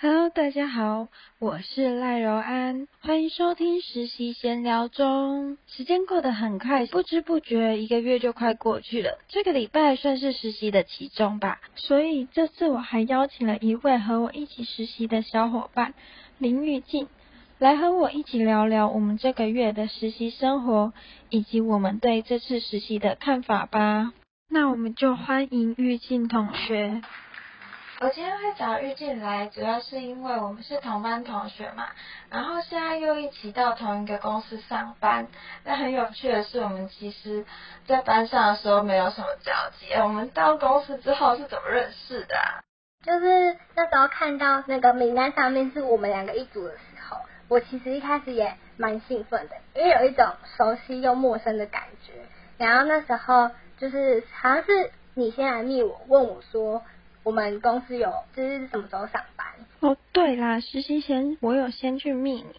Hello，大家好，我是赖柔安，欢迎收听实习闲聊中。时间过得很快，不知不觉一个月就快过去了。这个礼拜算是实习的其中吧，所以这次我还邀请了一位和我一起实习的小伙伴林玉静，来和我一起聊聊我们这个月的实习生活，以及我们对这次实习的看法吧。那我们就欢迎玉静同学。我今天会找玉静来，主要是因为我们是同班同学嘛，然后现在又一起到同一个公司上班。但很有趣的是，我们其实，在班上的时候没有什么交集。我们到公司之后是怎么认识的？就是那时候看到那个名单上面是我们两个一组的时候，我其实一开始也蛮兴奋的，因为有一种熟悉又陌生的感觉。然后那时候就是好像是你先来密我，问我说。我们公司有就是什么时候上班？哦，对啦，实习前我有先去密你，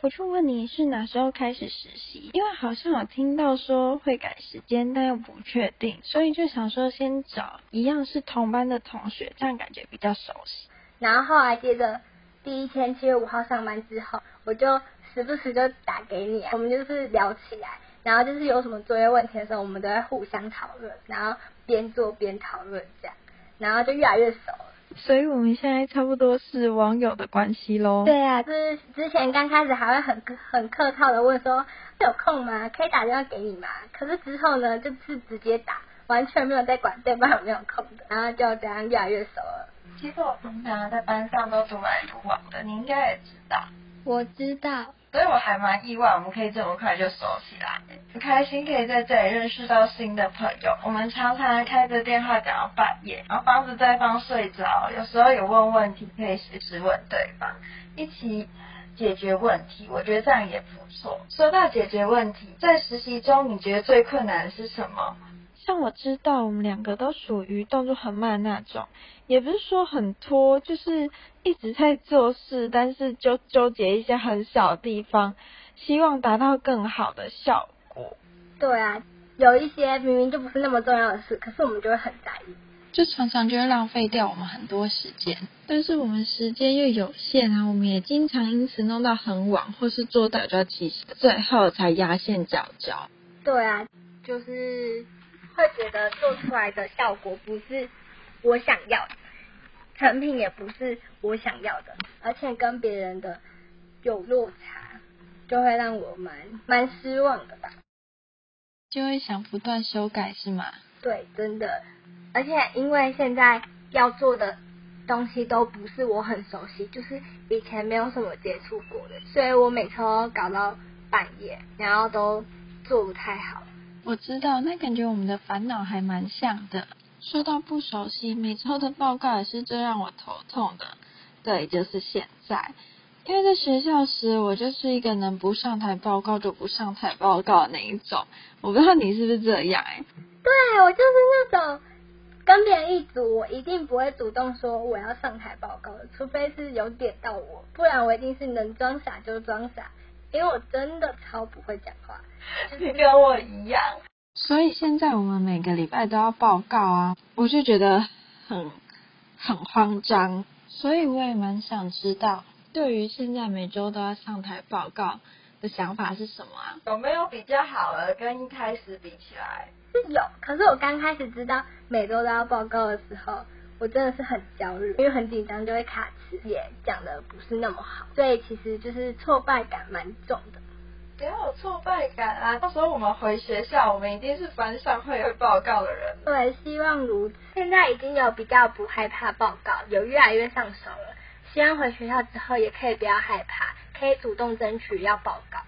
我就问你是哪时候开始实习，因为好像有听到说会改时间，但又不确定，所以就想说先找一样是同班的同学，这样感觉比较熟悉。然后后来接着第一天七月五号上班之后，我就时不时就打给你，我们就是聊起来，然后就是有什么作业问题的时候，我们都会互相讨论，然后边做边讨论这样。然后就越来越熟了，所以我们现在差不多是网友的关系喽。对啊，就是之前刚开始还会很很客套的问说有空吗？可以打电话给你吗？可是之后呢，就是直接打，完全没有在管对方有没有空的，然后就这样越来越熟了。其实我平常在班上都独来独往的，你应该也知道。我知道。所以我还蛮意外，我们可以这么快就熟起来，很开心可以在这里认识到新的朋友。我们常常开着电话讲到半夜，然后帮着对方睡着，有时候有问问题可以随时问对方，一起解决问题。我觉得这样也不错。说到解决问题，在实习中你觉得最困难的是什么？像我知道我们两个都属于动作很慢那种，也不是说很拖，就是一直在做事，但是就纠结一些很小的地方，希望达到更好的效果。对啊，有一些明明就不是那么重要的事，可是我们就会很在意，就常常就会浪费掉我们很多时间。但是我们时间又有限啊，我们也经常因此弄到很晚，或是做到比较急，最后才压线脚脚。对啊，就是。会觉得做出来的效果不是我想要的，成品也不是我想要的，而且跟别人的有落差，就会让我蛮蛮失望的吧。就会想不断修改是吗？对，真的。而且因为现在要做的东西都不是我很熟悉，就是以前没有什么接触过的，所以我每次都搞到半夜，然后都做不太好。我知道，那感觉我们的烦恼还蛮像的。说到不熟悉，每周的报告也是最让我头痛的。对，就是现在。因为在学校时，我就是一个能不上台报告就不上台报告的那一种。我不知道你是不是这样哎？对，我就是那种跟别人一组，我一定不会主动说我要上台报告的，除非是有点到我，不然我一定是能装傻就装傻。因为我真的超不会讲话，你跟我一样。所以现在我们每个礼拜都要报告啊，我就觉得很很慌张。所以我也蛮想知道，对于现在每周都要上台报告的想法是什么啊？有没有比较好了？跟一开始比起来是有，可是我刚开始知道每周都要报告的时候。我真的是很焦虑，因为很紧张，就会卡词，也讲的不是那么好，所以其实就是挫败感蛮重的。不要有挫败感啊！到时候我们回学校，我们一定是班上会有报告的人。对，希望如此。现在已经有比较不害怕报告，有越来越上手了。希望回学校之后也可以不要害怕，可以主动争取要报告。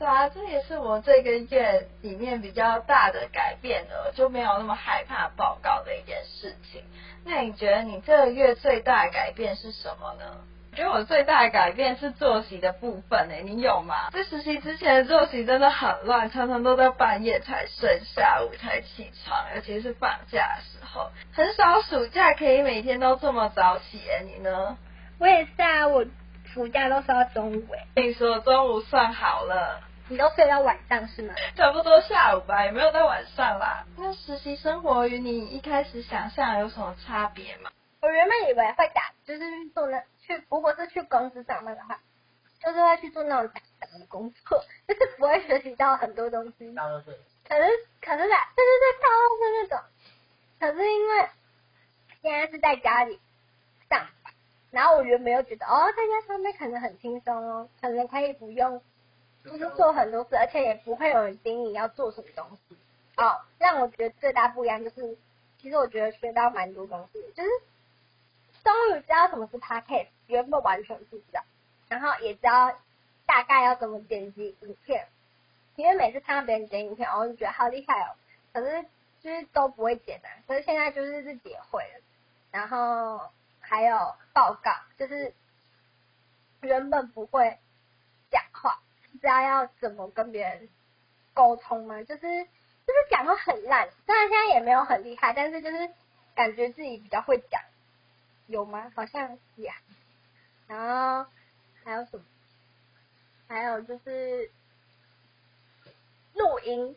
对啊，这也是我这个月里面比较大的改变了，就没有那么害怕报告的一件事情。那你觉得你这个月最大的改变是什么呢？我觉得我最大的改变是作息的部分诶，你有吗？在实习之前的作息真的很乱，常常都在半夜才睡，下午才起床，尤其是放假的时候，很少暑假可以每天都这么早起诶，你呢？我也是啊，我暑假都是到中午诶。你说中午算好了。你都睡到晚上是吗？差不多下午吧，也没有到晚上啦。那实习生活与你一开始想象有什么差别吗？我原本以为会打，就是做那去，如果是去公司上班的话，就是会去做那种打的工作，就是不会学习到很多东西。可是可是在对对对，倒垃圾那种。可是因为现在是在家里上班，然后我原本又觉得哦，在家上班可能很轻松哦，可能可以不用，就是做很多事，而且也不会有人盯你要做什么东西。哦，让我觉得最大不一样就是，其实我觉得学到蛮多东西，就是终于知道什么是 podcast，原本完全不知道，然后也知道大概要怎么剪辑影片，因为每次看到别人剪影片，我就觉得好厉害哦，可是。就是都不会剪啊，可是现在就是自己也会了。然后还有报告，就是原本不会讲话，知道要怎么跟别人沟通吗，就是就是讲的很烂。虽然现在也没有很厉害，但是就是感觉自己比较会讲，有吗？好像也。然后还有什么？还有就是录音，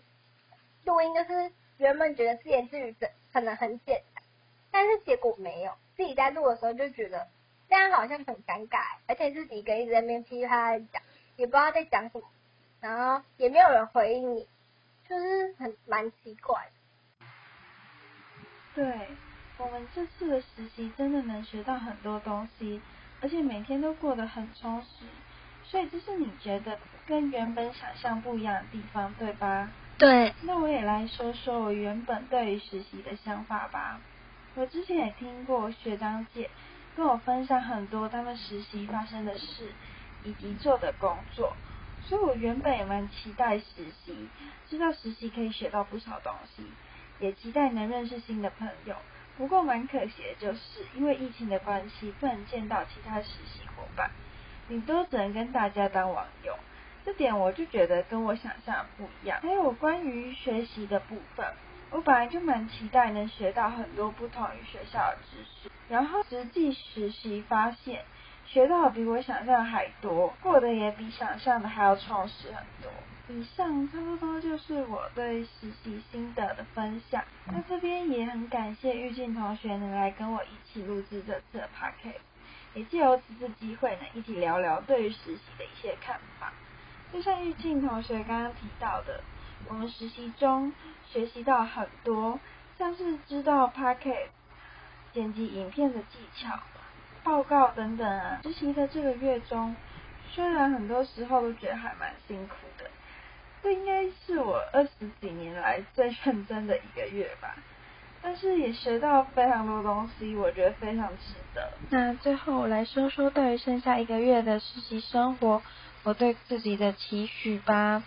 录音就是。原本觉得自言自语的可能很简单，但是结果没有。自己在录的时候就觉得这样好像很尴尬，而且自己跟一直在那边噼啪讲，也不知道在讲什么，然后也没有人回应你，就是很蛮奇怪。对我们这次的实习真的能学到很多东西，而且每天都过得很充实，所以这是你觉得跟原本想象不一样的地方，对吧？对，那我也来说说我原本对于实习的想法吧。我之前也听过学长姐跟我分享很多他们实习发生的事以及做的工作，所以我原本也蛮期待实习，知道实习可以学到不少东西，也期待能认识新的朋友。不过蛮可惜的就是因为疫情的关系，不能见到其他实习伙伴，顶多只能跟大家当网友。这点我就觉得跟我想象不一样。还有关于学习的部分，我本来就蛮期待能学到很多不同于学校的知识，然后实际实习发现，学到比我想象还多，过得也比想象的还要充实很多。以上差不多就是我对实习心得的分享。那这边也很感谢玉静同学能来跟我一起录制这次的 podcast，也借由此次机会呢，一起聊聊对于实习的一些看法。就像玉静同学刚刚提到的，我们实习中学习到很多，像是知道 p a c k e t 剪辑影片的技巧、报告等等啊。实习的这个月中，虽然很多时候都觉得还蛮辛苦的，这应该是我二十几年来最认真的一个月吧。但是也学到非常多东西，我觉得非常值得。那最后我来说说对于剩下一个月的实习生活。我对自己的期许吧，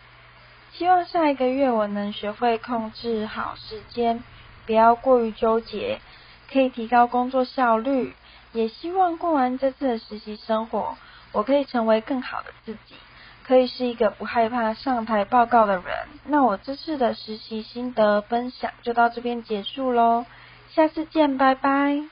希望下一个月我能学会控制好时间，不要过于纠结，可以提高工作效率。也希望过完这次的实习生活，我可以成为更好的自己，可以是一个不害怕上台报告的人。那我这次的实习心得分享就到这边结束喽，下次见，拜拜。